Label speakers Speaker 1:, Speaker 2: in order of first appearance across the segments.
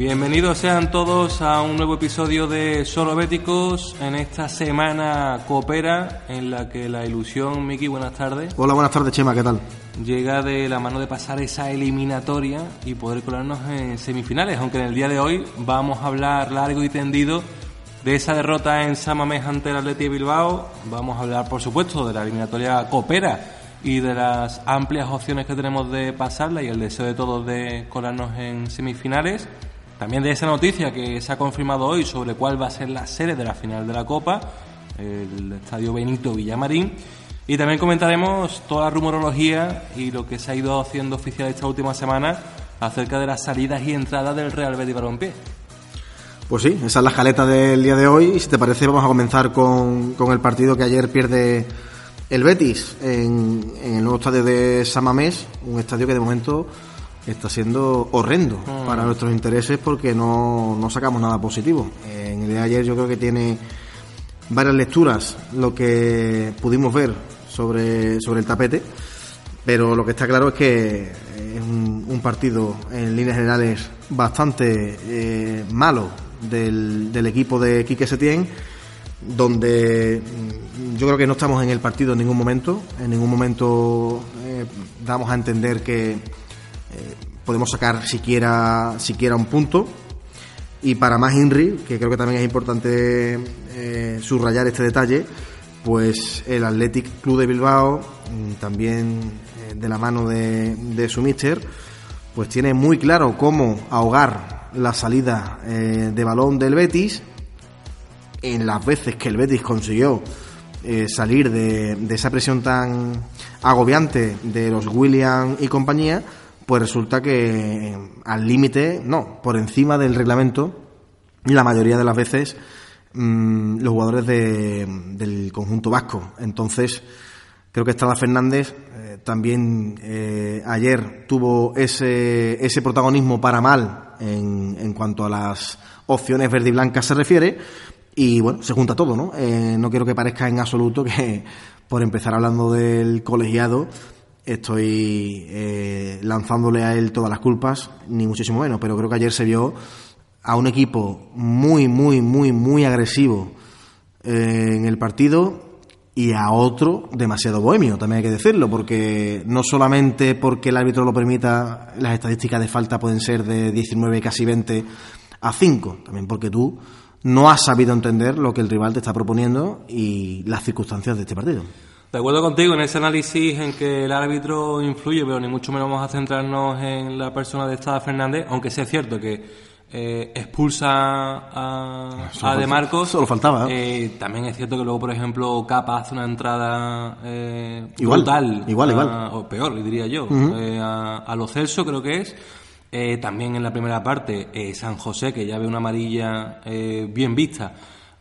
Speaker 1: Bienvenidos sean todos a un nuevo episodio de Solo Béticos en esta semana coopera en la que la ilusión, Miki, buenas tardes,
Speaker 2: Hola, buenas tardes, Chema, ¿qué tal?
Speaker 1: llega de la mano de pasar esa eliminatoria y poder colarnos en semifinales, aunque en el día de hoy vamos a hablar largo y tendido de esa derrota en Samamés ante el Atleti de Bilbao, vamos a hablar por supuesto de la eliminatoria coopera y de las amplias opciones que tenemos de pasarla y el deseo de todos de colarnos en semifinales. También de esa noticia que se ha confirmado hoy sobre cuál va a ser la sede de la final de la Copa, el Estadio Benito Villamarín. Y también comentaremos toda la rumorología y lo que se ha ido haciendo oficial esta última semana acerca de las salidas y entradas del Real Betis Balompié.
Speaker 2: Pues sí, esa es la jaleta del día de hoy y si te parece vamos a comenzar con, con el partido que ayer pierde el Betis en, en el nuevo estadio de Samamés, un estadio que de momento está siendo horrendo para nuestros intereses porque no, no sacamos nada positivo. En el día de ayer yo creo que tiene varias lecturas lo que pudimos ver sobre, sobre el tapete, pero lo que está claro es que es un, un partido en líneas generales bastante eh, malo del, del equipo de Quique Setién donde mm, yo creo que no estamos en el partido en ningún momento, en ningún momento eh, damos a entender que eh, podemos sacar siquiera, siquiera un punto. Y para más Henry, que creo que también es importante eh, subrayar este detalle, pues el Athletic Club de Bilbao, mm, también eh, de la mano de, de su míster, pues tiene muy claro cómo ahogar la salida de balón del Betis en las veces que el Betis consiguió eh, salir de, de esa presión tan agobiante de los William y compañía, pues resulta que al límite, no, por encima del reglamento, la mayoría de las veces mm, los jugadores de- del conjunto vasco. Entonces, creo que Estrada Fernández eh, también eh, ayer tuvo ese, ese protagonismo para mal en, en cuanto a las opciones verde y blancas se refiere. Y bueno, se junta todo, ¿no? Eh, no quiero que parezca en absoluto que por empezar hablando del colegiado estoy eh, lanzándole a él todas las culpas, ni muchísimo menos, pero creo que ayer se vio a un equipo muy, muy, muy, muy agresivo eh, en el partido y a otro demasiado bohemio, también hay que decirlo, porque no solamente porque el árbitro lo permita, las estadísticas de falta pueden ser de 19, casi 20 a 5, también porque tú no has sabido entender lo que el rival te está proponiendo y las circunstancias de este partido.
Speaker 1: De acuerdo contigo en ese análisis en que el árbitro influye, pero ni mucho menos vamos a centrarnos en la persona de Estrada Fernández, aunque sí es cierto que eh, expulsa a,
Speaker 2: Solo
Speaker 1: a De Marcos.
Speaker 2: solo faltaba.
Speaker 1: Eh, también es cierto que luego, por ejemplo, Capa hace una entrada eh,
Speaker 2: Igual,
Speaker 1: brutal.
Speaker 2: igual,
Speaker 1: a-
Speaker 2: igual.
Speaker 1: O peor, diría yo. eh, a, a lo Celso, creo que es. Eh, también en la primera parte, eh, San José, que ya ve una amarilla eh, bien vista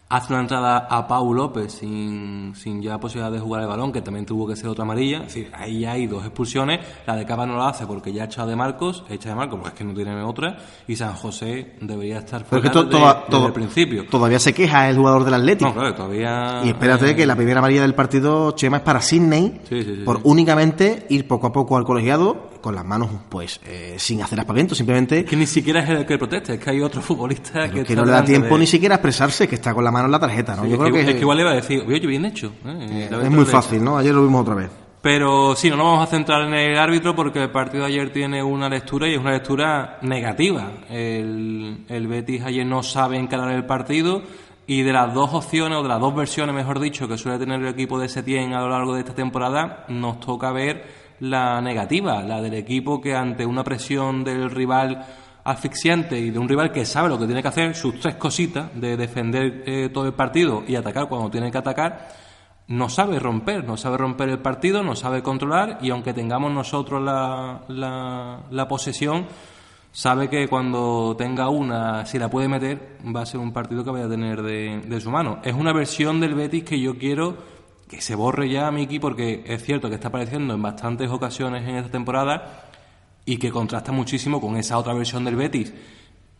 Speaker 1: hace una entrada a Pau López sin, sin ya posibilidad de jugar el balón, que también tuvo que ser otra amarilla. Es decir, ahí hay dos expulsiones. La de Cava no la hace porque ya ha echado de Marcos, echa de Marcos, pues es que no tiene otra. Y San José debería estar fuera desde, el principio.
Speaker 2: Todavía se queja el jugador del Atlético.
Speaker 1: No, claro, todavía.
Speaker 2: Y espérate que la primera amarilla del partido, Chema, es para Sidney por únicamente ir poco a poco al colegiado con las manos pues eh, sin hacer aspavientos, simplemente...
Speaker 1: Que ni siquiera es el que proteste, es que hay otro futbolista que...
Speaker 2: que no le da tiempo ni siquiera a expresarse, que está con la mano en la tarjeta, ¿no?
Speaker 1: Yo creo que, es que, igual le iba a decir, oye, bien hecho.
Speaker 2: ¿eh? es muy fácil, ¿no? Ayer lo vimos otra vez.
Speaker 1: Pero sí, no nos vamos a centrar en el árbitro porque el partido de ayer tiene una lectura y es una lectura negativa. El, el Betis ayer no sabe encarar el partido y de las dos opciones, o de las dos versiones, mejor dicho, que suele tener el equipo de Setién a lo largo de esta temporada, nos toca ver la negativa, la del equipo que ante una presión del rival asfixiante y de un rival que sabe lo que tiene que hacer, sus tres cositas de defender eh, todo el partido y atacar cuando tiene que atacar, no sabe romper, no sabe romper el partido, no sabe controlar y aunque tengamos nosotros la, la, posesión, sabe que cuando tenga una, si la puede meter, va a ser un partido que vaya a tener de, de su mano. Es una versión del Betis que yo quiero que se borre ya, Miki, porque es cierto que está apareciendo en bastantes ocasiones en esta temporada y que contrasta muchísimo con esa otra versión del Betis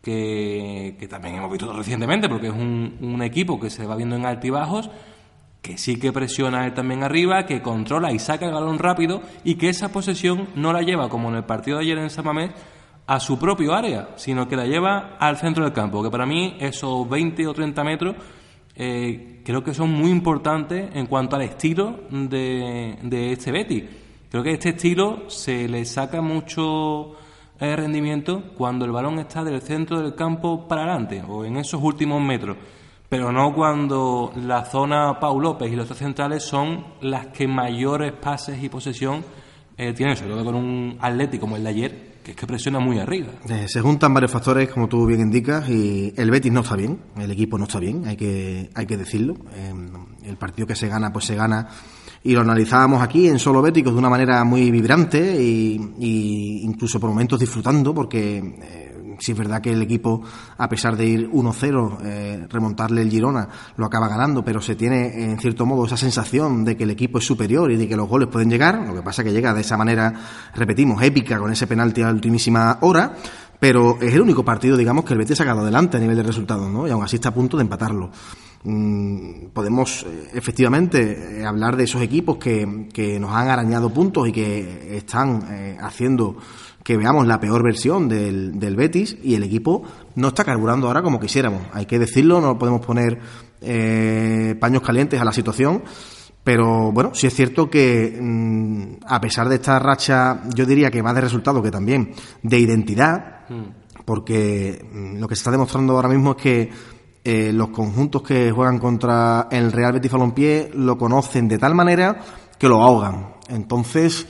Speaker 1: que, también hemos visto recientemente, porque es un, equipo que se va viendo en altibajos, que sí que presiona él también arriba, que controla y saca el balón rápido y que esa posesión no la lleva, como en el partido de ayer en San Mamés, a su propio área, sino que la lleva al centro del campo, que para mí esos 20 o 30 metros eh, creo que son muy importantes en cuanto al estilo de, de este Betty. Creo que este estilo se le saca mucho eh, rendimiento cuando el balón está del centro del campo para adelante o en esos últimos metros, pero no cuando la zona Pau López y los tres centrales son las que mayores pases y posesión eh, tienen, sobre todo con un Atlético como el de ayer, que es que presiona muy arriba.
Speaker 2: Eh, se juntan varios factores, como tú bien indicas, y el Betis no está bien, el equipo no está bien, hay que, hay que decirlo. Eh, el partido que se gana, pues se gana. Y lo analizábamos aquí en Solo Béticos de una manera muy vibrante y, incluso por momentos disfrutando, porque eh, si es verdad que el equipo, a pesar de ir 1-0, eh, remontarle el Girona, lo acaba ganando, pero se tiene, en cierto modo, esa sensación de que el equipo es superior y de que los goles pueden llegar. Lo que pasa que llega de esa manera, repetimos, épica, con ese penalti a ultimísima hora. Pero es el único partido, digamos, que el Betis ha sacado adelante a nivel de resultados, ¿no? Y aún así está a punto de empatarlo. Mm, podemos eh, efectivamente eh, hablar de esos equipos que, que, nos han arañado puntos y que están haciendo que veamos la peor versión del, del Betis y el equipo no está carburando ahora como quisiéramos. Hay que decirlo, no podemos poner eh, paños calientes a la situación. Pero bueno, sí es cierto que mm, a pesar de esta racha, yo diría que más de resultado que también de identidad, mm. porque mm, lo que se está demostrando ahora mismo es que eh, los conjuntos que juegan contra el Real Betis Balompié lo conocen de tal manera que lo ahogan. Entonces,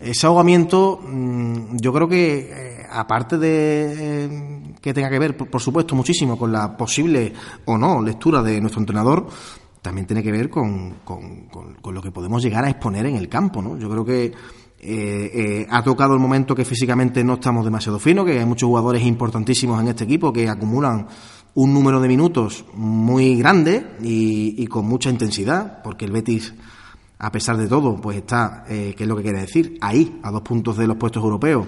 Speaker 2: ese ahogamiento, mm, yo creo que, eh, aparte de eh, que tenga que ver, por, supuesto, muchísimo con la posible o no lectura de nuestro entrenador, también tiene que ver con, con, lo que podemos llegar a exponer en el campo, ¿no? Yo creo que eh, ha tocado el momento que físicamente no estamos demasiado finos, que hay muchos jugadores importantísimos en este equipo que acumulan un número de minutos muy grande y con mucha intensidad, porque el Betis a pesar de todo, pues está, eh, ¿qué es lo que quiere decir? Ahí, a dos puntos de los puestos europeos,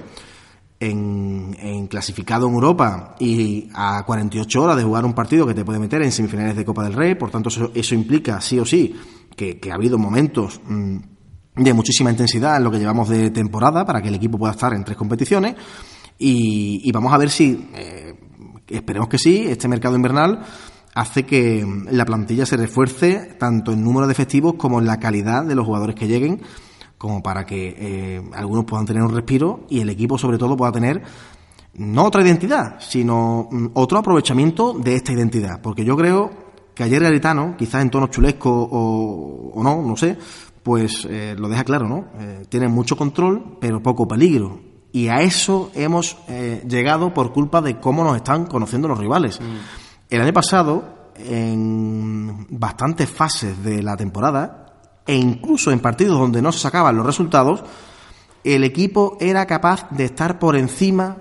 Speaker 2: en, clasificado en Europa y a 48 horas de jugar un partido que te puede meter en semifinales de Copa del Rey, por tanto eso, implica sí o sí que, ha habido momentos mm, de muchísima intensidad en lo que llevamos de temporada para que el equipo pueda estar en tres competiciones y, vamos a ver si, eh, esperemos que sí, este mercado invernal hace que la plantilla se refuerce tanto en número de efectivos como en la calidad de los jugadores que lleguen, como para que eh, algunos puedan tener un respiro y el equipo sobre todo pueda tener no otra identidad, sino mm, otro aprovechamiento de esta identidad. Porque yo creo que ayer Garitano, quizás en tono chulesco o, no, no sé, pues eh, lo deja claro, ¿no? Eh, tiene mucho control, pero poco peligro. Y a eso hemos llegado por culpa de cómo nos están conociendo los rivales. Mm. El año pasado, en bastantes fases de la temporada, e incluso en partidos donde no se sacaban los resultados, el equipo era capaz de estar por encima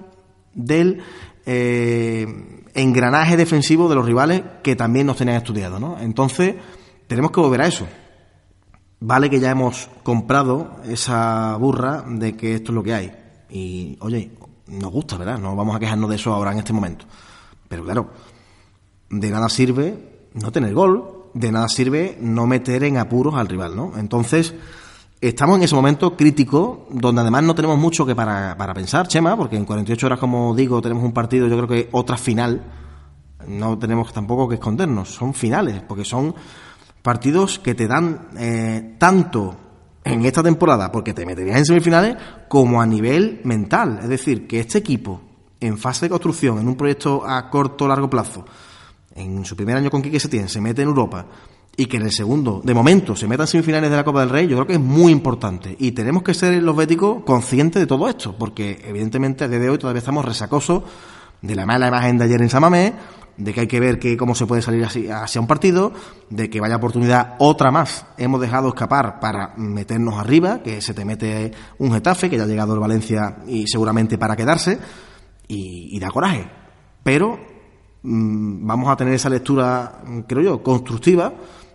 Speaker 2: del, eh, engranaje defensivo de los rivales que también nos tenían estudiado, ¿no? Entonces, tenemos que volver a eso. Vale que ya hemos comprado esa burra de que esto es lo que hay. Y, oye, nos gusta, ¿verdad? No vamos a quejarnos de eso ahora en este momento. Pero claro, de nada sirve no tener gol, de nada sirve no meter en apuros al rival, ¿no? Entonces, estamos en ese momento crítico, donde además no tenemos mucho que para, para pensar, Chema, porque en 48 horas, como digo, tenemos un partido, yo creo que otra final, no tenemos tampoco que escondernos, son finales, porque son partidos que te dan eh, tanto en esta temporada, porque te meterías en semifinales, como a nivel mental. Es decir, que este equipo, en fase de construcción, en un proyecto a corto o largo plazo, en su primer año con Quique Setién, se mete en Europa y que en el segundo, de momento, se meta en semifinales de la Copa del Rey, yo creo que es muy importante. Y tenemos que ser los béticos conscientes de todo esto, porque evidentemente a día de hoy todavía estamos resacosos de la mala imagen de ayer en Samamé, de que hay que ver que cómo se puede salir así, hacia un partido, de que vaya oportunidad otra más. Hemos dejado escapar para meternos arriba, que se te mete un Getafe, que ya ha llegado el Valencia y seguramente para quedarse, y, da coraje. Pero vamos a tener esa lectura, creo yo, constructiva,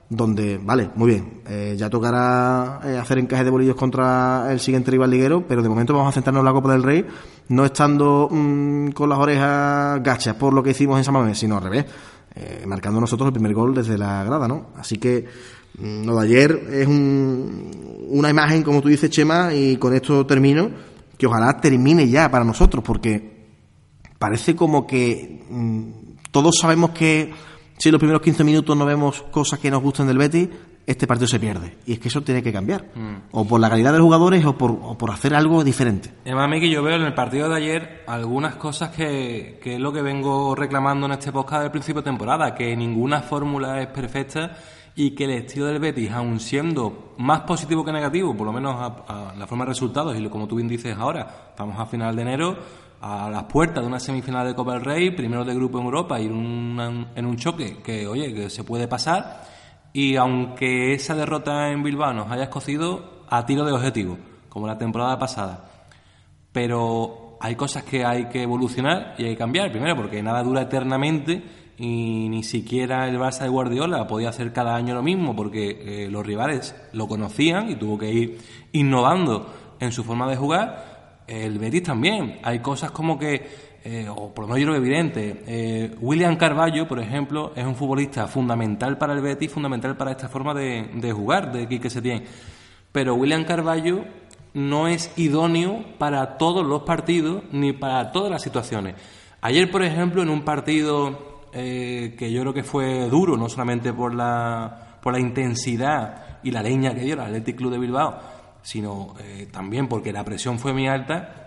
Speaker 2: donde, vale, muy bien, eh, ya tocará eh, hacer encaje de bolillos contra el siguiente rival liguero, pero de momento vamos a centrarnos en la Copa del Rey, no estando mm, con las orejas gachas por lo que hicimos en Samamés, sino al revés, eh, marcando nosotros el primer gol desde la grada, ¿no? Así que mm, lo de ayer es un, una imagen, como tú dices, Chema, y con esto termino, que ojalá termine ya para nosotros, porque parece como que mm, todos sabemos que si en los primeros 15 minutos no vemos cosas que nos gusten del Betis, este partido se pierde. Y es que eso tiene que cambiar. O por la calidad de los jugadores o por, o por hacer algo diferente.
Speaker 1: Además, que yo veo en el partido de ayer algunas cosas que, que es lo que vengo reclamando en este podcast del principio de temporada, que ninguna fórmula es perfecta y que el estilo del Betis, aun siendo más positivo que negativo, por lo menos a, a la forma de resultados, y lo, como tú bien dices ahora, estamos a final de enero, a las puertas de una semifinal de Copa del Rey, primero de grupo en Europa y en un, choque que, oye, que se puede pasar. Y aunque esa derrota en Bilbao nos haya escocido a tiro de objetivo, como la temporada pasada, pero hay cosas que hay que evolucionar y hay que cambiar. Primero, porque nada dura eternamente y ni siquiera el Barça de Guardiola podía hacer cada año lo mismo porque eh, los rivales lo conocían y tuvo que ir innovando en su forma de jugar el Betis también. Hay cosas como que, eh, o por lo yo lo evidente, eh, William Carballo, por ejemplo, es un futbolista fundamental para el Betis, fundamental para esta forma de, de jugar de Quique Setién. Pero William Carballo no es idóneo para todos los partidos ni para todas las situaciones. Ayer, por ejemplo, en un partido eh, que yo creo que fue duro, no solamente por la, por la intensidad y la leña que dio el Athletic Club de Bilbao, sino eh, también porque la presión fue muy alta,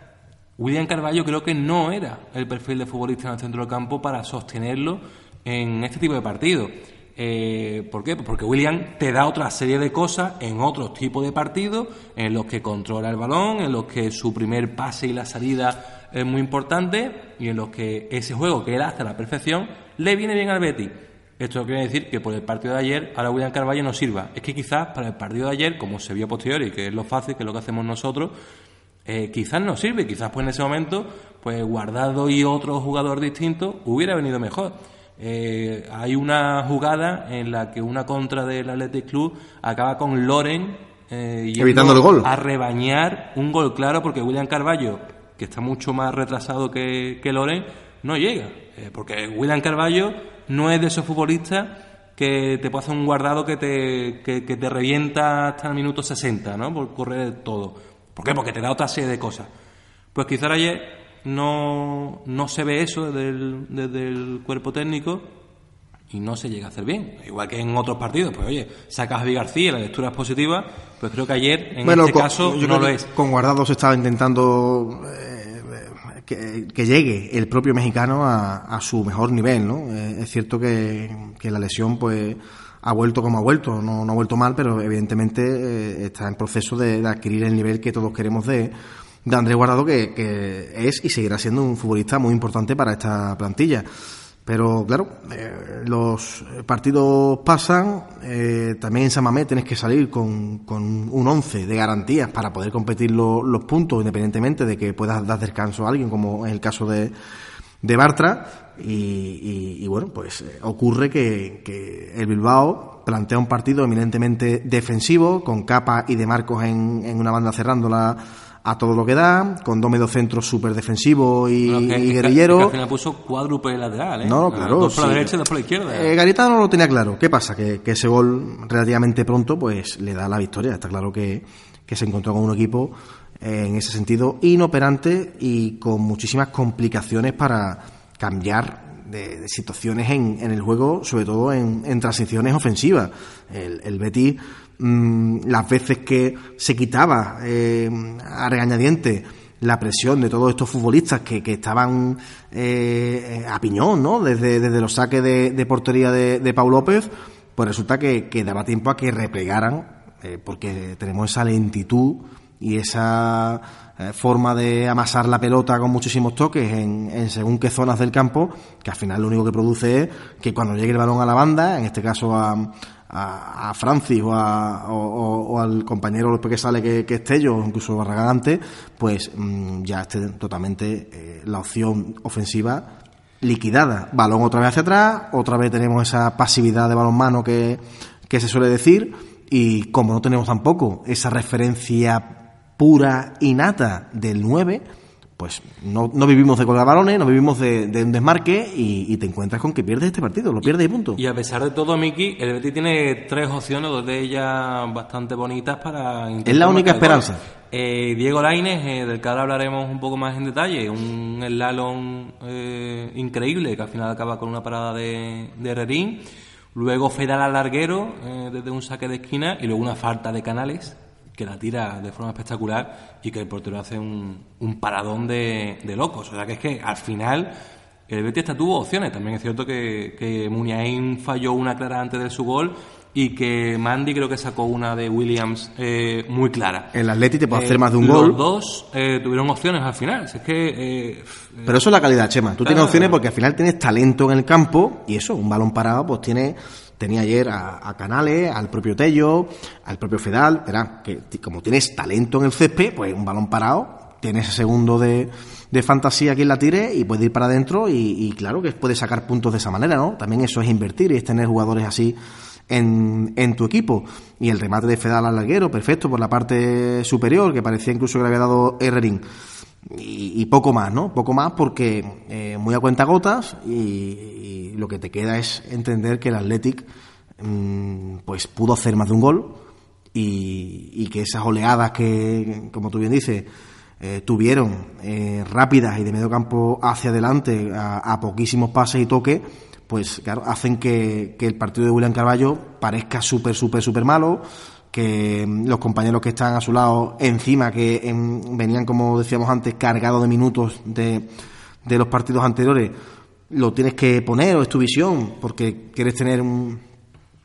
Speaker 1: William Carballo creo que no era el perfil de futbolista en el centro del campo para sostenerlo en este tipo de partidos. Eh, ¿Por qué? Porque William te da otra serie de cosas en otros tipos de partidos, en los que controla el balón, en los que su primer pase y la salida es muy importante y en los que ese juego que él hace a la perfección le viene bien al Betis. Esto quiere decir que por el partido de ayer ahora William Carvalho no sirva. Es que quizás para el partido de ayer, como se vio posterior y que es lo fácil, que es lo que hacemos nosotros, eh, quizás no sirve. Quizás pues en ese momento, pues Guardado y otro jugador distinto hubiera venido mejor. Eh, hay una jugada en la que una contra del Athletic Club acaba con Loren
Speaker 2: eh, evitando el gol
Speaker 1: a rebañar un gol claro porque William Carballo que está mucho más retrasado que, que Loren no llega porque William Carballo no es de esos futbolistas que te puede hacer un guardado que te, que, te revienta hasta el minuto 60, ¿no? Por correr todo. ¿Por qué? Porque te da otra serie de cosas. Pues quizás ayer no, no se ve eso desde el, desde el cuerpo técnico y no se llega a hacer bien. Igual que en otros partidos, pues oye, sacas a Javi García, la lectura es positiva, pues creo que ayer en este caso no lo es.
Speaker 2: Con Guardado se estaba intentando eh, que, llegue el propio mexicano a, su mejor nivel, ¿no? Eh, es cierto que, la lesión, pues, ha vuelto como ha vuelto, no, no ha vuelto mal, pero evidentemente eh, está en proceso de, adquirir el nivel que todos queremos de, de Andrés Guardado, que, que es y seguirá siendo un futbolista muy importante para esta plantilla. Pero claro, eh, los partidos pasan, eh, también en Samamé tienes que salir con, con un 11 de garantías para poder competir los puntos, independientemente de que puedas dar descanso a alguien, como es el caso de, de Bartra. Y, bueno, pues eh, ocurre que, el Bilbao plantea un partido eminentemente defensivo, con Capa y De Marcos en, en una banda cerrándola a todo lo que da, con dos centros súper defensivos y, guerrilleros.
Speaker 1: al final puso cuádruple lateral, ¿eh?
Speaker 2: No, claro.
Speaker 1: Dos por la derecha y dos por la izquierda.
Speaker 2: Eh, no lo tenía claro. ¿Qué pasa? Que, ese gol relativamente pronto pues le da la victoria. Está claro que, se encontró con un equipo eh, en ese sentido inoperante y con muchísimas complicaciones para cambiar de, situaciones en, en, el juego, sobre todo en, en transiciones ofensivas. El, el Betis Mm, las veces que se quitaba eh, a regañadiente la presión de todos estos futbolistas que, estaban eh, a piñón, ¿no? Desde, desde los saques de, portería de, de Pau López, pues resulta que, daba tiempo a que replegaran, eh, porque tenemos esa lentitud y esa forma de amasar la pelota con muchísimos toques en, en, según qué zonas del campo, que al final lo único que produce es que cuando llegue el balón a la banda, en este caso a, a, Francis o, o, al compañero que sale que, que esté yo, incluso Barragán antes, pues mm, ya esté totalmente eh, la opción ofensiva liquidada. Balón otra vez hacia atrás, otra vez tenemos esa pasividad de balón que, que se suele decir, y como no tenemos tampoco esa referencia pura y nata del 9, pues no, no vivimos de colgar balones, no vivimos de, un desmarque y, te encuentras con que pierdes este partido, lo pierdes y punto.
Speaker 1: Y a pesar de todo, Miki, el Betis tiene tres opciones, dos de ellas bastante bonitas para...
Speaker 2: Es la única esperanza.
Speaker 1: Eh, Diego Laines, eh, del que ahora hablaremos un poco más en detalle, un slalom eh, increíble que al final acaba con una parada de, de Herrerín. Luego Fedal al larguero desde un saque de esquina y luego una falta de Canales que la tira de forma espectacular y que el portero hace un, un paradón de, de, locos. O sea que es que al final el Betis tuvo opciones. También es cierto que, que Muniain falló una clara antes de su gol y que Mandy creo que sacó una de Williams eh, muy clara.
Speaker 2: El Atleti te puede hacer más de un gol.
Speaker 1: Los dos eh, tuvieron opciones al final. Es que,
Speaker 2: eh, Pero eso es la calidad, Chema. Tú tienes opciones porque al final tienes talento en el campo y eso, un balón parado, pues tiene Tenía ayer a, Canales, al propio Tello, al propio Fedal. Verá, que como tienes talento en el césped, pues un balón parado, tienes ese segundo de, de fantasía quien la tire y puede ir para adentro y, claro que puede sacar puntos de esa manera, ¿no? También eso es invertir y es tener jugadores así en, en tu equipo. Y el remate de Fedal al larguero, perfecto, por la parte superior, que parecía incluso que le había dado Herrerín y, poco más, ¿no? Poco más porque eh, muy a cuenta gotas y, lo que te queda es entender que el Athletic mm, pues pudo hacer más de un gol y, que esas oleadas que, como tú bien dices, eh, tuvieron eh, rápidas y de medio campo hacia adelante a, poquísimos pases y toques, pues claro, hacen que, que el partido de William Carballo parezca súper, súper, súper malo que los compañeros que están a su lado encima, que venían, como decíamos antes, cargados de minutos de, de, los partidos anteriores, lo tienes que poner o es tu visión, porque quieres tener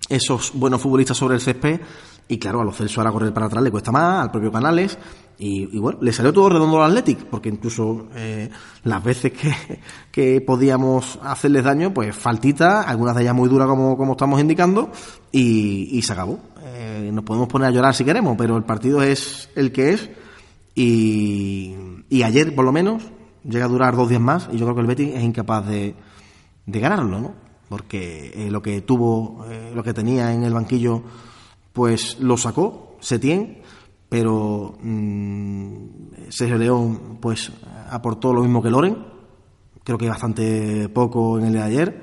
Speaker 2: esos buenos futbolistas sobre el césped. Y claro, a los Celso ahora correr para atrás le cuesta más, al propio Canales. Y, bueno, le salió todo redondo al Athletic, porque incluso eh, las veces que, que, podíamos hacerles daño, pues faltita, algunas de ellas muy duras como, como estamos indicando, y se acabó. Eh, nos podemos poner a llorar si queremos, pero el partido es el que es y, ayer, por lo menos, llega a durar dos días más y yo creo que el Betis es incapaz de, de ganarlo, ¿no? Porque eh, lo que tuvo, eh, lo que tenía en el banquillo, pues lo sacó, se tiene, pero mmm, Sergio León, pues aportó lo mismo que Loren, creo que bastante poco en el de ayer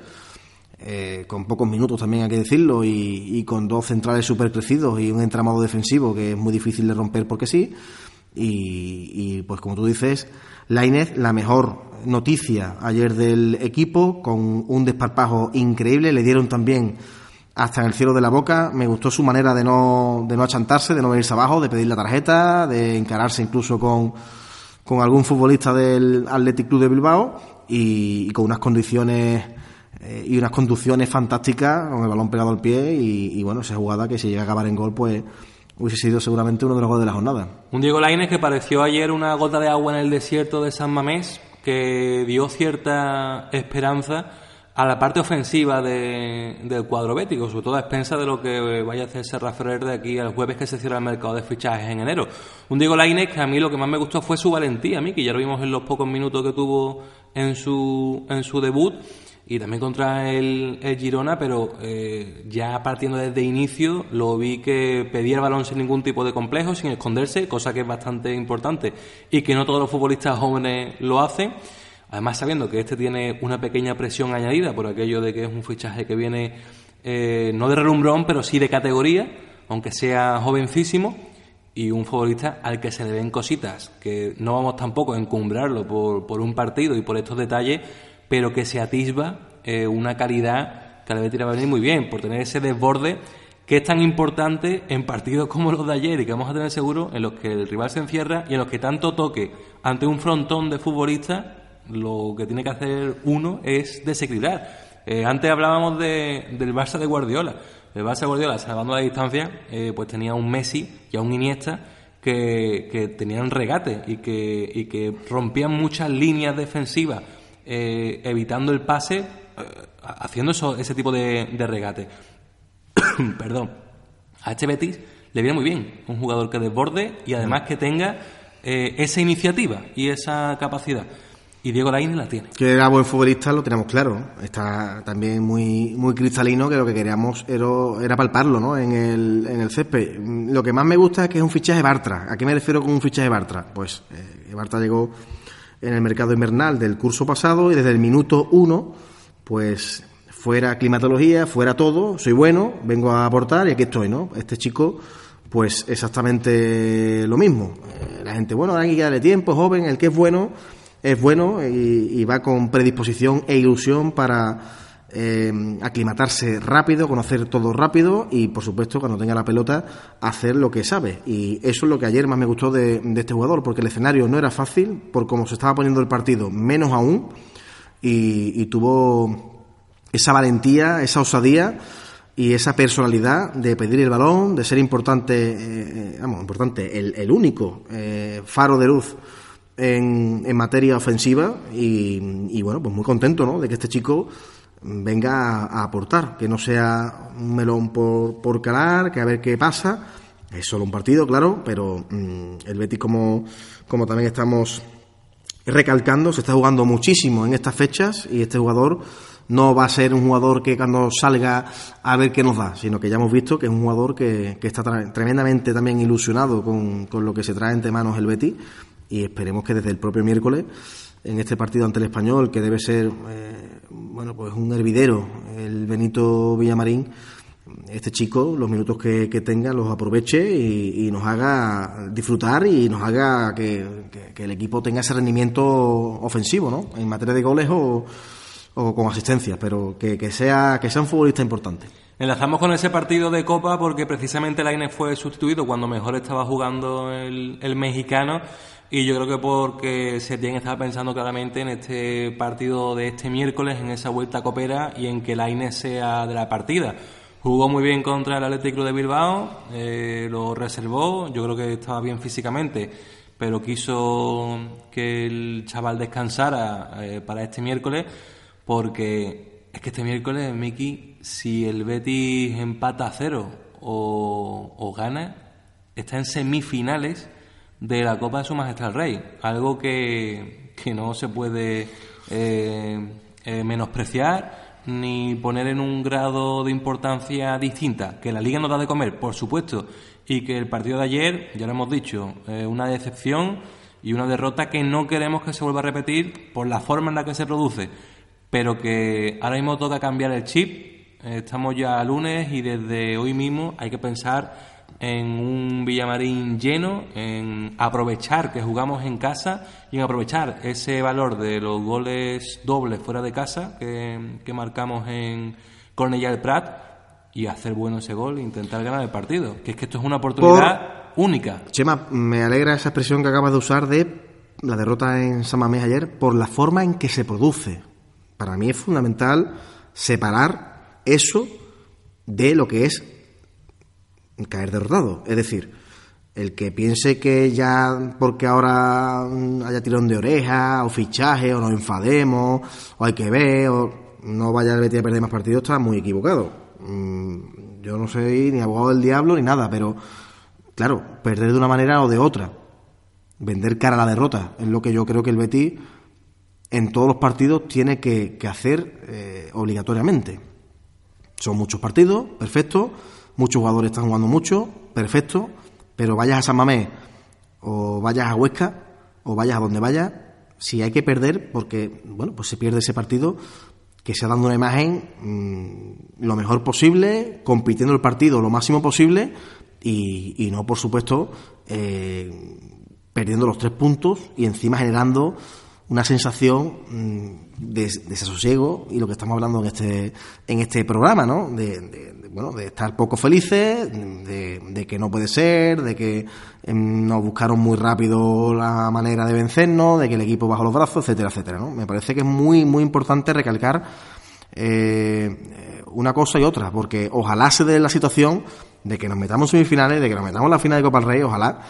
Speaker 2: eh, con pocos minutos también hay que decirlo, y, con dos centrales súper crecidos y un entramado defensivo que es muy difícil de romper porque sí. Y, pues como tú dices, Lainez, la mejor noticia ayer del equipo, con un desparpajo increíble, le dieron también hasta en el cielo de la boca. Me gustó su manera de no, de no achantarse, de no venirse abajo, de pedir la tarjeta, de encararse incluso con, con algún futbolista del Athletic Club de Bilbao y con unas condiciones eh, y unas conducciones fantásticas con el balón pegado al pie y, bueno, esa jugada que si llega a acabar en gol pues hubiese sido seguramente uno de los goles de la jornada.
Speaker 1: Un Diego Lainez que pareció ayer una gota de agua en el desierto de San Mamés que dio cierta esperanza a la parte ofensiva del cuadro bético, sobre todo a expensa de lo que vaya a hacer Serra Ferrer de aquí al jueves que se cierra el mercado de fichajes en enero. Un Diego Lainez que a mí lo que más me gustó fue su valentía, a mí, que ya lo vimos en los pocos minutos que tuvo en su, en su debut y también contra el, Girona, pero eh, ya partiendo desde inicio lo vi que pedía el balón sin ningún tipo de complejo, sin esconderse, cosa que es bastante importante y que no todos los futbolistas jóvenes lo hacen. Además, sabiendo que este tiene una pequeña presión añadida por aquello de que es un fichaje que viene eh, no de relumbrón, pero sí de categoría, aunque sea jovencísimo, y un futbolista al que se le ven cositas, que no vamos tampoco a encumbrarlo por, por un partido y por estos detalles, pero que se atisba eh, una calidad que a la vez va a venir muy bien, por tener ese desborde que es tan importante en partidos como los de ayer y que vamos a tener seguro en los que el rival se encierra y en los que tanto toque ante un frontón de futbolistas lo que tiene que hacer uno es desequilibrar. Eh, antes hablábamos de, del Barça de Guardiola. El Barça de Guardiola, salvando la distancia, eh, pues tenía un Messi y a un Iniesta que, que tenían regate y que, y que rompían muchas líneas defensivas, eh, evitando el pase, haciendo eso, ese tipo de, de regate. Perdón. A este Betis le viene muy bien un jugador que desborde y además que tenga esa iniciativa y esa capacidad. Y Diego Lainez la tiene.
Speaker 2: Que era buen futbolista, lo tenemos claro. Está también muy, muy cristalino, que lo que queríamos era, era palparlo ¿no? en, el, en el césped. Lo que más me gusta es que es un fichaje Bartra. ¿A qué me refiero con un fichaje Bartra? Pues eh, Bartra llegó en el mercado invernal del curso pasado y desde el minuto uno, pues fuera climatología, fuera todo, soy bueno, vengo a aportar y aquí estoy, ¿no? Este chico, pues exactamente lo mismo. Eh, la gente, bueno, hay que darle tiempo, joven, el que es bueno es bueno y, va con predisposición e ilusión para eh, aclimatarse rápido, conocer todo rápido y, por supuesto, cuando tenga la pelota, hacer lo que sabe. Y eso es lo que ayer más me gustó de, este jugador, porque el escenario no era fácil, por cómo se estaba poniendo el partido, menos aún, y, tuvo esa valentía, esa osadía y esa personalidad de pedir el balón, de ser importante, eh, eh, vamos, importante, el, el único faro de luz en, en materia ofensiva y, bueno, pues muy contento ¿no? de que este chico venga a, aportar, que no sea un melón por, por calar, que a ver qué pasa. Es solo un partido, claro, pero mm, el Betis, como, como también estamos recalcando, se está jugando muchísimo en estas fechas y este jugador no va a ser un jugador que cuando salga a ver qué nos da, sino que ya hemos visto que es un jugador que, que está tremendamente también ilusionado con, con, lo que se trae entre manos el Betis y esperemos que desde el propio miércoles en este partido ante el español que debe ser eh, bueno pues un hervidero el Benito Villamarín este chico los minutos que, tenga los aproveche y, nos haga disfrutar y nos haga que, el equipo tenga ese rendimiento ofensivo ¿no? en materia de goles o, o con asistencia pero que, sea que sea un futbolista importante
Speaker 1: Enlazamos con ese partido de Copa porque precisamente Lainez fue sustituido cuando mejor estaba jugando el, el mexicano y yo creo que porque Setién estaba pensando claramente en este partido de este miércoles, en esa vuelta copera y en que la Inés sea de la partida. Jugó muy bien contra el Atlético de Bilbao, eh, lo reservó, yo creo que estaba bien físicamente, pero quiso que el chaval descansara eh, para este miércoles, porque es que este miércoles, Miki, si el Betis empata a cero o gana, está en semifinales de la Copa de Su Majestad el Rey, algo que, que no se puede eh, eh, menospreciar ni poner en un grado de importancia distinta. Que la Liga nos da de comer, por supuesto, y que el partido de ayer, ya lo hemos dicho, eh, una decepción y una derrota que no queremos que se vuelva a repetir por la forma en la que se produce, pero que ahora mismo toca cambiar el chip. Estamos ya lunes y desde hoy mismo hay que pensar en un Villamarín lleno, en aprovechar que jugamos en casa y en aprovechar ese valor de los goles dobles fuera de casa que, marcamos en Cornellà del Prat y hacer bueno ese gol e intentar ganar el partido. Que es que esto es una oportunidad única.
Speaker 2: Chema, me alegra esa expresión que acabas de usar de la derrota en San Mamés ayer por la forma en que se produce. Para mí es fundamental separar eso de lo que es caer derrotado. Es decir, el que piense que ya porque ahora haya tirón de oreja o fichaje o nos enfademos o hay que ver, o... no vaya el Betis a perder más partidos, está muy equivocado. Mm, yo no soy ni abogado del diablo ni nada, pero claro, perder de una manera o de otra, vender cara a la derrota, es lo que yo creo que el Betis en todos los partidos tiene que, hacer eh, obligatoriamente. Son muchos partidos, perfecto, muchos jugadores están jugando mucho, perfecto, pero vayas a San Mamés o vayas a Huesca o vayas a donde vayas, si hay que perder, porque bueno, pues se pierde ese partido, que sea dando una imagen mm, lo mejor posible, compitiendo el partido lo máximo posible y, no, por supuesto, eh, perdiendo los tres puntos y encima generando una sensación mm, de, desasosiego y lo que estamos hablando en este en este programa, ¿no? De, bueno, de estar poco felices, de, que no puede ser, de que em, nos buscaron muy rápido la manera de vencernos, de que el equipo bajó los brazos, etcétera, etcétera, ¿no? Me parece que es muy muy importante recalcar eh, una cosa y otra, porque ojalá se dé la situación de que nos metamos en semifinales, de que nos metamos en la final de Copa del Rey, ojalá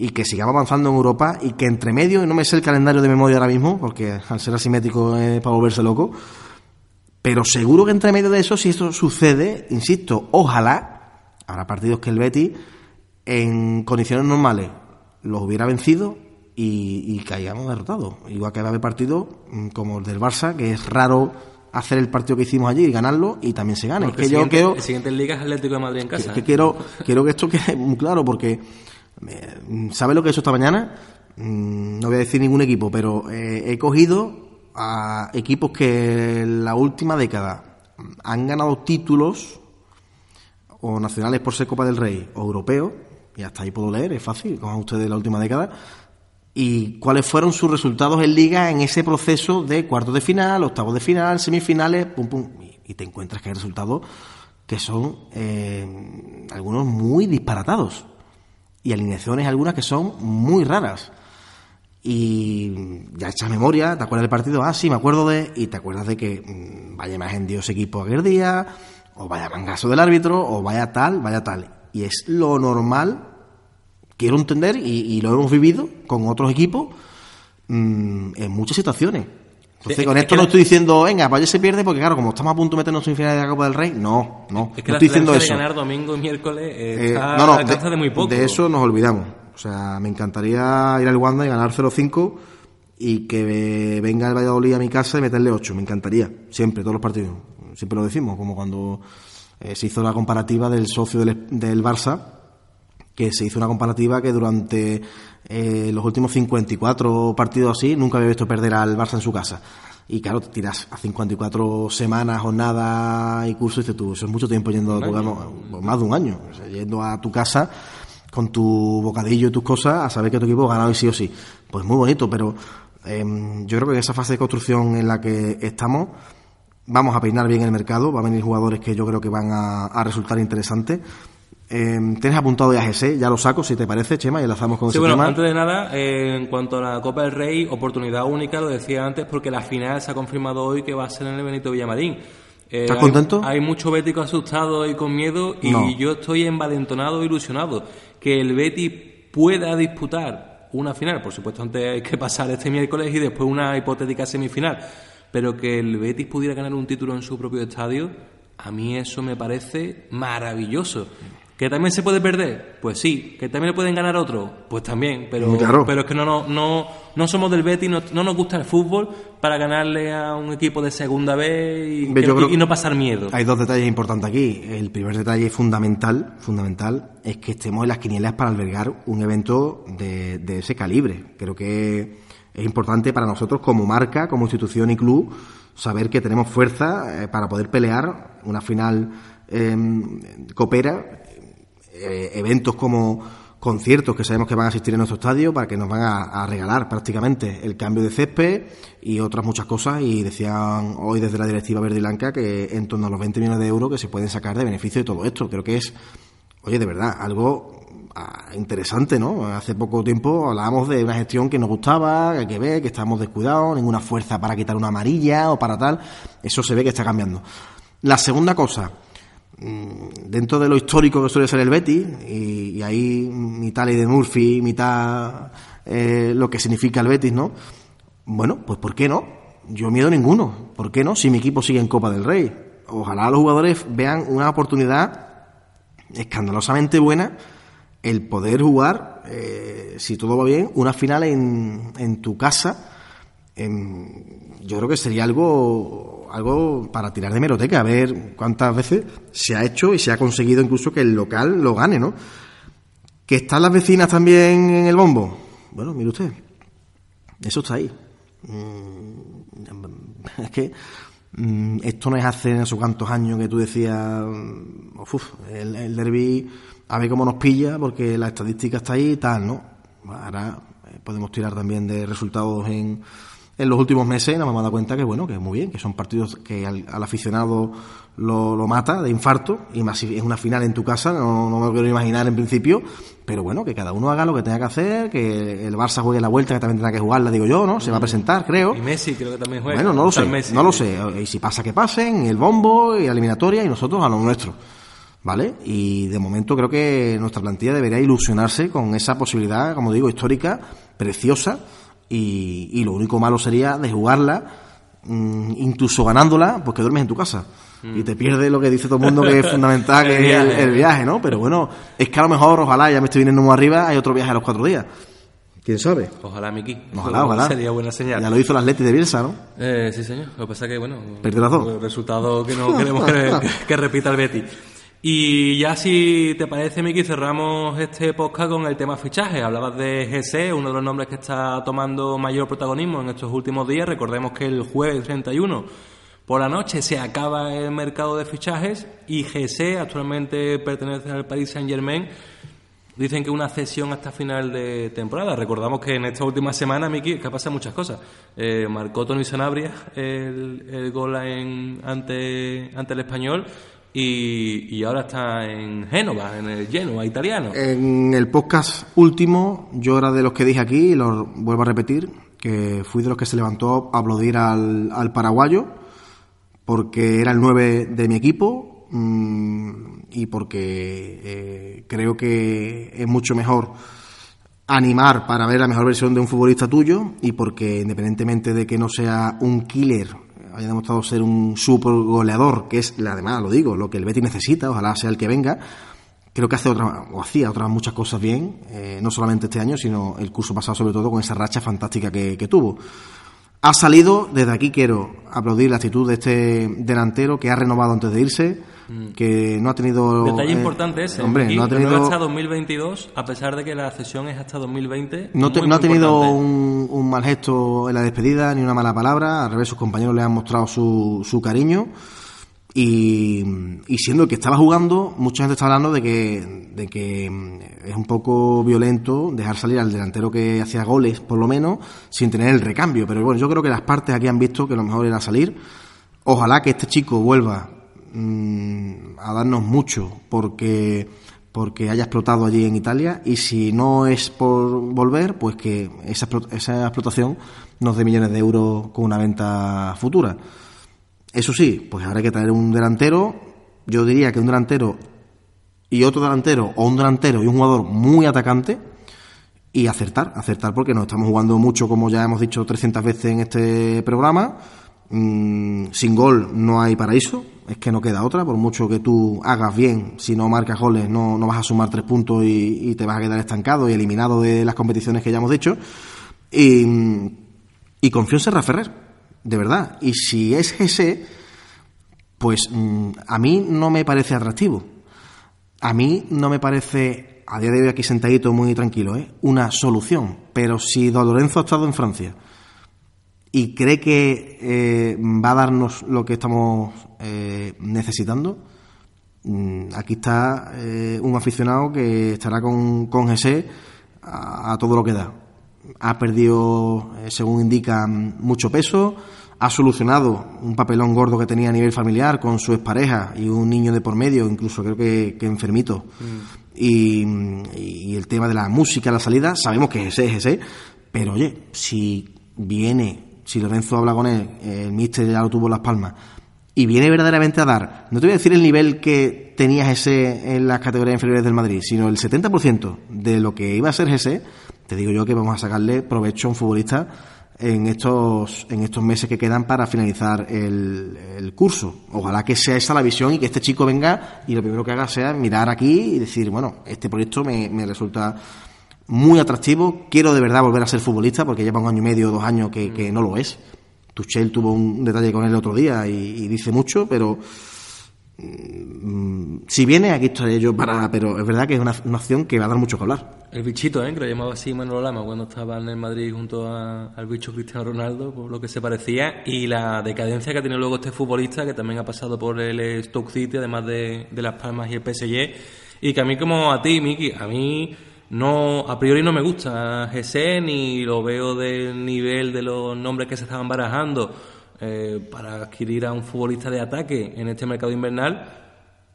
Speaker 2: y que sigamos avanzando en Europa y que entre medio, y no me sé el calendario de memoria ahora mismo, porque al ser asimétrico es para volverse loco, pero seguro que entre medio de eso, si esto sucede, insisto, ojalá, habrá partidos que el Betty en condiciones normales los hubiera vencido y, y caíamos derrotados. Igual que va a haber partidos mm, como el del Barça, que es raro hacer el partido que hicimos allí y ganarlo y también se gane.
Speaker 1: que yo quiero, el siguiente Liga es Atlético de Madrid en casa.
Speaker 2: Que, quiero, quiero que esto quede muy claro porque ¿Sabe lo que he hecho esta mañana? Mm, no voy a decir ningún equipo, pero eh, he cogido a equipos que en la última década han ganado títulos o nacionales por ser Copa del Rey o europeos, y hasta ahí puedo leer, es fácil, como ustedes la última década, y cuáles fueron sus resultados en liga en ese proceso de cuartos de final, octavos de final, semifinales, pum, pum, y te encuentras que hay resultados que son eh, algunos muy disparatados y alineaciones algunas que son muy raras. Y ya echas memoria, te acuerdas del partido, ah, sí, me acuerdo de, y te acuerdas de que mm, vaya más en Dios equipo aquel día, o vaya mangazo del árbitro, o vaya tal, vaya tal. Y es lo normal, quiero entender, y, lo hemos vivido con otros equipos mm, en muchas situaciones. Entonces, con esto no estoy diciendo, venga, pues se pierde, porque claro, como estamos a punto de meternos en final de la Copa del Rey, no, no.
Speaker 1: Es que
Speaker 2: no
Speaker 1: estoy
Speaker 2: diciendo
Speaker 1: de
Speaker 2: eso.
Speaker 1: ganar domingo y miércoles eh, está no, no, de, muy poco.
Speaker 2: De eso nos olvidamos. O sea, me encantaría ir al Wanda y ganar 0-5 y que venga el Valladolid a mi casa y meterle 8. Me encantaría. Siempre, todos los partidos. Siempre lo decimos, como cuando eh, se hizo la comparativa del socio del, del Barça, que se hizo una comparativa que durante eh, los últimos 54 partidos así, nunca había visto perder al Barça en su casa. Y claro, te tiras a 54 semanas, jornada y curso y dices tú, eso es mucho tiempo yendo a tu más de un año, yendo a tu casa con tu bocadillo y tus cosas a saber que tu equipo ha ganado y sí o sí. Pues muy bonito, pero em, yo creo que en esa fase de construcción en la que estamos, vamos a peinar bien el mercado, va a venir jugadores que yo creo que van a, a resultar interesantes eh, tienes apuntado ya ese, ya lo saco si te parece, Chema, y enlazamos con
Speaker 1: sí,
Speaker 2: ese
Speaker 1: bueno, Antes de nada, eh, en cuanto a la Copa del Rey, oportunidad única, lo decía antes, porque la final se ha confirmado hoy que va a ser en el Benito Villamarín.
Speaker 2: Eh, ¿Estás contento?
Speaker 1: Hay mucho bético asustado y con miedo, y yo estoy envalentonado e ilusionado. Que el Betis pueda disputar una final, por supuesto, antes hay que pasar este miércoles y después una hipotética semifinal, pero que el Betis pudiera ganar un título en su propio estadio, a mí eso me parece maravilloso. ¿Que también se puede perder? Pues sí. ¿Que también le pueden ganar otro? Pues también. Pero, pero es que no, no, no, no somos del Betis, no, no, nos gusta el fútbol para ganarle a un equipo de segunda vez y, no pasar miedo.
Speaker 2: Hay dos detalles importantes aquí. El primer detalle fundamental, fundamental es que estemos en las quinielas para albergar un evento de, de ese calibre. Creo que es importante para nosotros como marca, como institución y club, saber que tenemos fuerza eh, para poder pelear una final eh, coopera eh, eventos como conciertos que sabemos que van a asistir en nuestro estadio para que nos van a, regalar prácticamente el cambio de césped y otras muchas cosas. Y decían hoy desde la directiva verde y blanca que en torno a los 20 millones de euros que se pueden sacar de beneficio de todo esto. Creo que es oye de verdad algo ah, interesante no hace poco tiempo hablábamos de una gestión que nos gustaba que hay que ver que estábamos descuidados ninguna fuerza para quitar una amarilla o para tal. Eso se ve que está cambiando. La segunda cosa dentro de lo histórico que suele ser el Betty, y, ahí mitad de Murphy, mitad eh, lo que significa el Betis, ¿no? Bueno, pues ¿por qué no? yo miedo ninguno. ¿Por qué no? Si mi equipo sigue en Copa del Rey. Ojalá los jugadores vean una oportunidad escandalosamente buena el poder jugar, eh, si todo va bien, una final en, en tu casa. yo creo que sería algo, algo para tirar de meroteca, a ver cuántas veces se ha hecho y se ha conseguido incluso que el local lo gane, ¿no? ¿Que están las vecinas también en el bombo? Bueno, mire usted, eso está ahí. Mm, es que mm, esto no es hace no sé cuántos años que tú decías, mm, el, el derby a ver cómo nos pilla, porque la estadística está ahí y tal, ¿no? Ahora eh, podemos tirar también de resultados en, en los últimos meses nos hemos dado cuenta que, bueno, que es muy bien, que son partidos que al, aficionado lo, lo, mata de infarto, y más si es una final en tu casa, no, no me lo quiero imaginar en principio, pero bueno, que cada uno haga lo que tenga que hacer, que el Barça juegue la vuelta, que también tendrá que jugarla, digo yo, ¿no? Se va a presentar, creo.
Speaker 1: Y Messi creo que también juega.
Speaker 2: Bueno, no lo sé, no lo sé. Y si pasa, que pasen, el bombo y la eliminatoria, y nosotros a lo nuestro. ¿vale? Y de momento creo que nuestra plantilla debería ilusionarse con esa posibilidad, como digo, histórica, preciosa, y, lo único malo sería de jugarla, mm, incluso ganándola, pues que duermes en tu casa. Y te pierdes lo que dice todo el mundo que es fundamental, que es el, viaje, ¿no? Pero bueno, es que a lo mejor, ojalá, ya me estoy viniendo muy arriba, hay otro viaje a los cuatro días. ¿Quién sabe?
Speaker 1: Ojalá, Miki.
Speaker 2: Ojalá, ojalá.
Speaker 1: Sería buena señal.
Speaker 2: Ya lo hizo el Atleti de Bielsa, ¿no?
Speaker 1: Eh, sí, señor. Lo que pasa es que, bueno...
Speaker 2: Perdió las dos.
Speaker 1: Resultado que no queremos que, que repita el Betty. Y ya si te parece, Miki, cerramos este podcast con el tema fichaje. Hablabas de GC, uno de los nombres que está tomando mayor protagonismo en estos últimos días. Recordemos que el jueves 31 por la noche se acaba el mercado de fichajes y GC actualmente pertenece al Paris Saint Germain. Dicen que una cesión hasta final de temporada. Recordamos que en esta última semana, Miki, que pasa muchas cosas. Eh, marcó Tony Sanabria el, el gol ante el español y, ahora está en Génova, en el Genoa italiano.
Speaker 2: En el podcast último, yo era de los que dije aquí, y lo vuelvo a repetir, que fui de los que se levantó a aplaudir al, al paraguayo, porque era el 9 de mi equipo mm, y porque eh, creo que es mucho mejor animar para ver la mejor versión de un futbolista tuyo y porque independientemente de que no sea un killer haya demostrado ser un super goleador, que es, además lo digo, lo que el Betty necesita, ojalá sea el que venga, creo que hace otra, o hacía otras muchas cosas bien, eh, no solamente este año, sino el curso pasado sobre todo con esa racha fantástica que, tuvo. Ha salido, desde aquí quiero aplaudir la actitud de este delantero que ha renovado antes de irse. Que no ha tenido...
Speaker 1: Detalle eh, importante ese. Hombre, no ha tenido... hasta 2022, a pesar de que la cesión es hasta 2020.
Speaker 2: No, no ha tenido un, mal gesto en la despedida, ni una mala palabra, al revés, sus compañeros le han mostrado su, su cariño. Y, siendo que estaba jugando, mucha gente está hablando de que, de que mm, es un poco violento dejar salir al delantero que hacía goles, por lo menos, sin tener el recambio. Pero bueno, yo creo que las partes aquí han visto que lo mejor era salir. Ojalá que este chico vuelva mm, a darnos mucho porque, porque haya explotado allí en Italia y si no es por volver, pues que esa, esa explotación nos dé millones de euros con una venta futura. Eso sí, pues habrá que traer un delantero. Yo diría que un delantero y otro delantero, o un delantero y un jugador muy atacante, y acertar, acertar porque nos estamos jugando mucho, como ya hemos dicho 300 veces en este programa. Mm, sin gol no hay paraíso, es que no queda otra, por mucho que tú hagas bien, si no marcas goles no, no vas a sumar tres puntos y, te vas a quedar estancado y eliminado de las competiciones que ya hemos dicho. Y, y confío en Serra Ferrer, de verdad. Y si es ese, pues mm, a mí no me parece atractivo. A mí no me parece, a día de hoy aquí sentadito muy tranquilo, ¿eh? una solución. Pero si Don Lorenzo ha estado en Francia y cree que eh, va a darnos lo que estamos eh, necesitando, mm, aquí está eh, un aficionado que estará con, con a todo lo que da ha perdido, eh, según indican, mucho peso, ha solucionado un papelón gordo que tenía a nivel familiar con su expareja y un niño de por medio, incluso creo que, enfermito. Mm. Y, el tema de la música, la salida, sabemos que es ese, es ese, pero oye, si viene, si Lorenzo habla con él, el míster ya lo tuvo en Las Palmas, y viene verdaderamente a dar, no te voy a decir el nivel que tenías ese en las categorías inferiores del Madrid, sino el 70% de lo que iba a ser ese, te digo yo que vamos a sacarle provecho a un futbolista en estos, en estos meses que quedan para finalizar el, el, curso. Ojalá que sea esa la visión y que este chico venga y lo primero que haga sea mirar aquí y decir, bueno, este proyecto me, me resulta muy atractivo, quiero de verdad volver a ser futbolista porque lleva un año y medio, dos años que, que no lo es. Tuchel tuvo un detalle con él el otro día y, y dice mucho, pero mm, si viene, aquí estoy yo para. Pero es verdad que es una, una opción que va a dar mucho que hablar.
Speaker 1: El bichito, ¿eh? que lo llamaba así Manuel Lama cuando estaba en el Madrid junto a, al bicho Cristiano Ronaldo, por lo que se parecía, y la decadencia que tenido luego este futbolista, que también ha pasado por el Stoke City, además de, de Las Palmas y el PSG, y que a mí, como a ti, Miki, a mí no a priori no me gusta GC ni lo veo del nivel de los nombres que se estaban barajando eh, para adquirir a un futbolista de ataque en este mercado invernal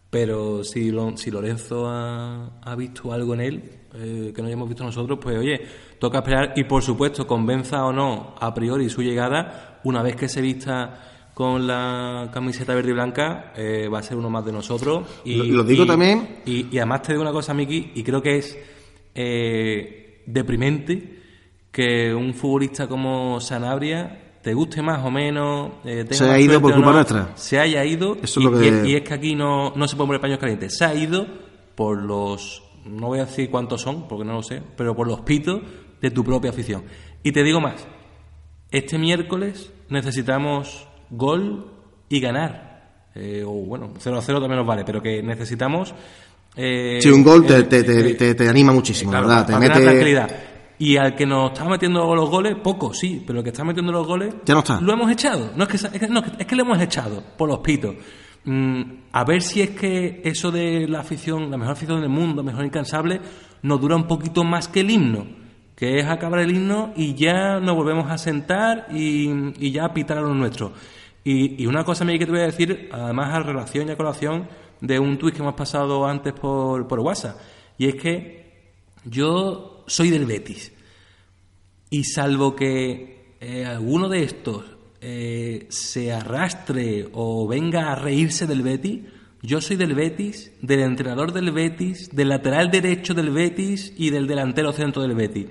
Speaker 1: pero si, lo, si Lorenzo ha, ha, visto algo en él eh, que no hayamos visto nosotros pues oye toca esperar y por supuesto convenza o no a priori su llegada. Una vez que se vista con la camiseta verde y blanca eh, va a ser uno más de nosotros y
Speaker 2: lo, lo digo
Speaker 1: y,
Speaker 2: también.
Speaker 1: y, y además te digo una cosa Miki y creo que es eh, deprimente que un futbolista como Sanabria te guste más o menos, eh,
Speaker 2: se haya ido por culpa no, nuestra.
Speaker 1: Se haya ido
Speaker 2: Eso
Speaker 1: y,
Speaker 2: es lo que...
Speaker 1: y, y, es que aquí no, no se puede poner paños calientes. Se ha ido por los, no voy a decir cuántos son, porque no lo sé, pero por los pitos de tu propia afición. Y te digo más, este miércoles necesitamos gol y ganar. Eh, o bueno, 0 a 0 también nos vale, pero que necesitamos
Speaker 2: eh, sí, un gol te, te, te, te, anima muchísimo,
Speaker 1: claro,
Speaker 2: ¿verdad?
Speaker 1: Te mete tranquilidad. Y al que nos está metiendo los goles, poco, sí, pero el que está metiendo los goles,
Speaker 2: ya no está.
Speaker 1: Lo hemos echado. No es que, es que, no, es que lo hemos echado por los pitos. Mm, a ver si es que eso de la afición, la mejor afición del mundo, mejor incansable, nos dura un poquito más que el himno. Que es acabar el himno y ya nos volvemos a sentar y, y ya a pitar a los nuestros. Y, y una cosa que te voy a decir, además a relación y a colación de un tuit que hemos pasado antes por, por WhatsApp. Y es que yo soy del Betis. Y salvo que eh, alguno de estos eh, se arrastre o venga a reírse del Betis, yo soy del Betis, del entrenador del Betis, del lateral derecho del Betis y del delantero centro del Betis.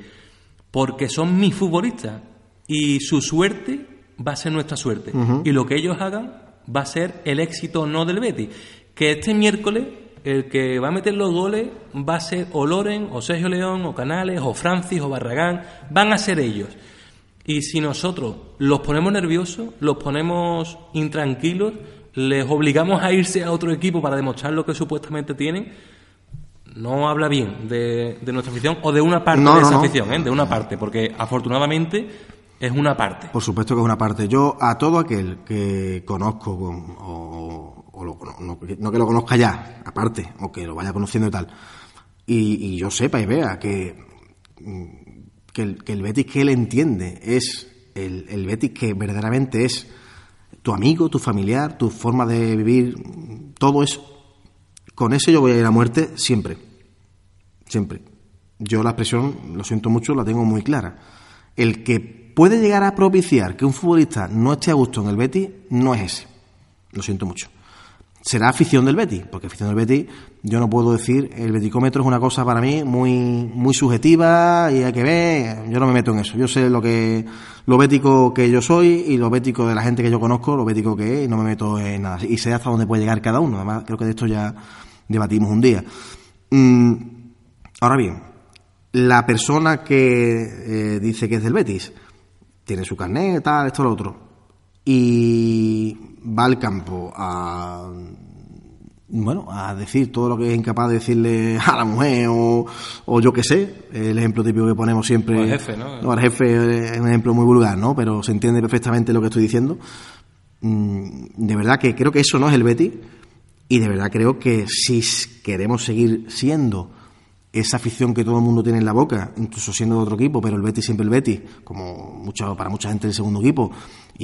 Speaker 1: Porque son mis futbolistas. Y su suerte va a ser nuestra suerte. Uh -huh. Y lo que ellos hagan va a ser el éxito o no del Betis que este miércoles el que va a meter los goles va a ser o Loren, o Sergio León, o Canales, o Francis, o Barragán, van a ser ellos. Y si nosotros los ponemos nerviosos, los ponemos intranquilos, les obligamos a irse a otro equipo para demostrar lo que supuestamente tienen, no habla bien de, de nuestra afición o de una parte
Speaker 2: no,
Speaker 1: de esa
Speaker 2: no, no.
Speaker 1: afición, ¿eh? de una parte, porque afortunadamente es una parte.
Speaker 2: Por supuesto que es una parte. Yo a todo aquel que conozco con, o, o no, que lo conozca ya, aparte, o que lo vaya conociendo y tal, y, yo sepa y vea que, el, que el Betis que él entiende es el, Betis que verdaderamente es tu amigo, tu familiar, tu forma de vivir, todo eso. Con ese yo voy a ir a muerte siempre. Siempre. Yo la expresión, lo siento mucho, la tengo muy clara. El que puede llegar a propiciar que un futbolista no esté a gusto en el Betis no es ese. Lo siento mucho. Será afición del Betis, porque afición del Betis, yo no puedo decir, el beticómetro es una cosa para mí muy, muy subjetiva y hay que ver, yo no me meto en eso. Yo sé lo que, lo bético que yo soy y lo bético de la gente que yo conozco, lo bético que es y no me meto en nada. Y sé hasta dónde puede llegar cada uno. Además, creo que de esto ya debatimos un día. Mm, ahora bien, la persona que eh, dice que es del Betis, tiene su carnet, tal, esto, lo otro, y va al campo a bueno, a decir todo lo que es incapaz de decirle a la mujer o, o yo qué sé, el ejemplo típico que ponemos siempre.
Speaker 1: O al jefe, ¿no?
Speaker 2: no al jefe es un ejemplo muy vulgar, ¿no? Pero se entiende perfectamente lo que estoy diciendo. Mm, De verdad que creo que eso no es el Betty y de verdad creo que si queremos seguir siendo esa afición que todo el mundo tiene en la boca, incluso siendo de otro equipo, pero el Betis siempre el Betis, como mucho, para mucha gente del segundo equipo,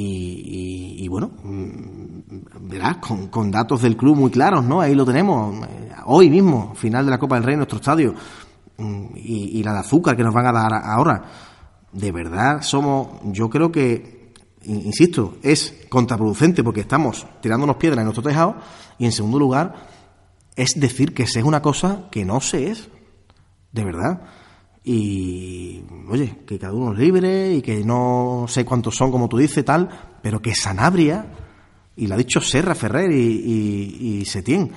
Speaker 2: y, bueno, mm, verás, con, datos del club muy claros, ¿no? Ahí lo tenemos, eh, hoy mismo, final de la Copa del Rey nuestro estadio, mm, y, y la de azúcar que nos van a dar ahora. De verdad, somos, yo creo que, insisto, es contraproducente porque estamos tirándonos piedras en nuestro tejado, y en segundo lugar, es decir que se es una cosa que no se es de verdad. Y, oye, que cada uno es libre y que no sé cuántos son, como tú dices, tal, pero que Sanabria, y lo ha dicho Serra, Ferrer y, y, y Setién,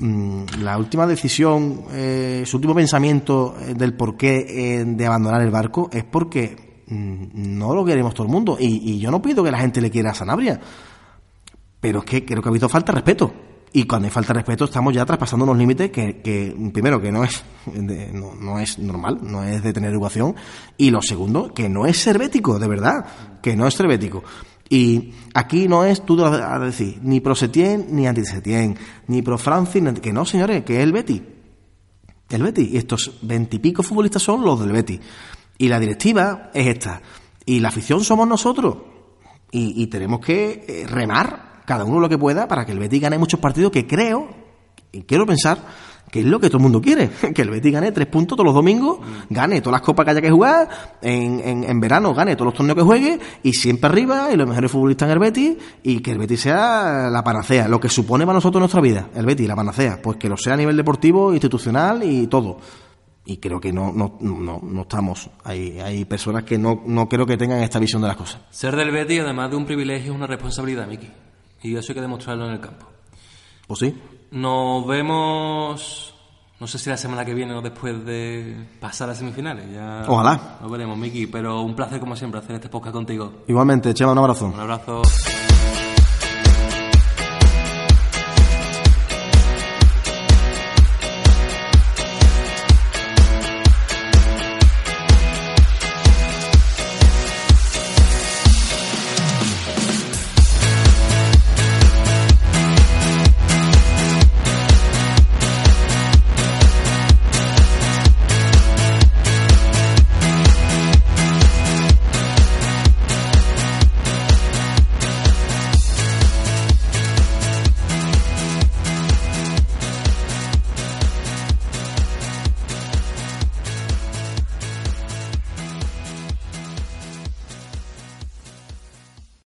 Speaker 2: mm, la última decisión, eh, su último pensamiento eh, del porqué eh, de abandonar el barco es porque mm, no lo queremos todo el mundo. Y, y yo no pido que la gente le quiera a Sanabria, pero es que creo que ha habido falta de respeto. Y cuando hay falta de respeto estamos ya traspasando unos límites que, primero, que no es, de- no, no es normal, no es de tener educación, y lo segundo, que no es servético, de verdad, que no es servético. Y aquí no es, tú a decir, ni pro Setién, ni anti Setién, ni pro Francis, ni que no, señores, que es el Betty. El Betty. Y estos veintipico futbolistas son los del Betty. Y la directiva es esta. Y la afición somos nosotros. Y, y tenemos que eh, remar cada uno lo que pueda para que el Betis gane muchos partidos que creo, y quiero pensar, que es lo que todo el mundo quiere. Que el Betis gane tres puntos todos los domingos, gane todas las copas que haya que jugar, en, en, en verano gane todos los torneos que juegue, y siempre arriba, y los mejores futbolistas en el Betis, y que el Betis sea la panacea, lo que supone para nosotros nuestra vida, el Betis, la panacea, pues que lo sea a nivel deportivo, institucional y todo. Y creo que no, no, no, no estamos. Hay, hay personas que no, no creo que tengan esta visión de las cosas.
Speaker 1: Ser del Betis, además de un privilegio, es una responsabilidad, Miki. Y eso hay que demostrarlo en el campo.
Speaker 2: Pues sí.
Speaker 1: Nos vemos, no sé si la semana que viene o después de pasar a semifinales. Ya
Speaker 2: Ojalá.
Speaker 1: Lo veremos, Miki. Pero un placer, como siempre, hacer este podcast contigo.
Speaker 2: Igualmente, Chema, un abrazo.
Speaker 1: Un abrazo.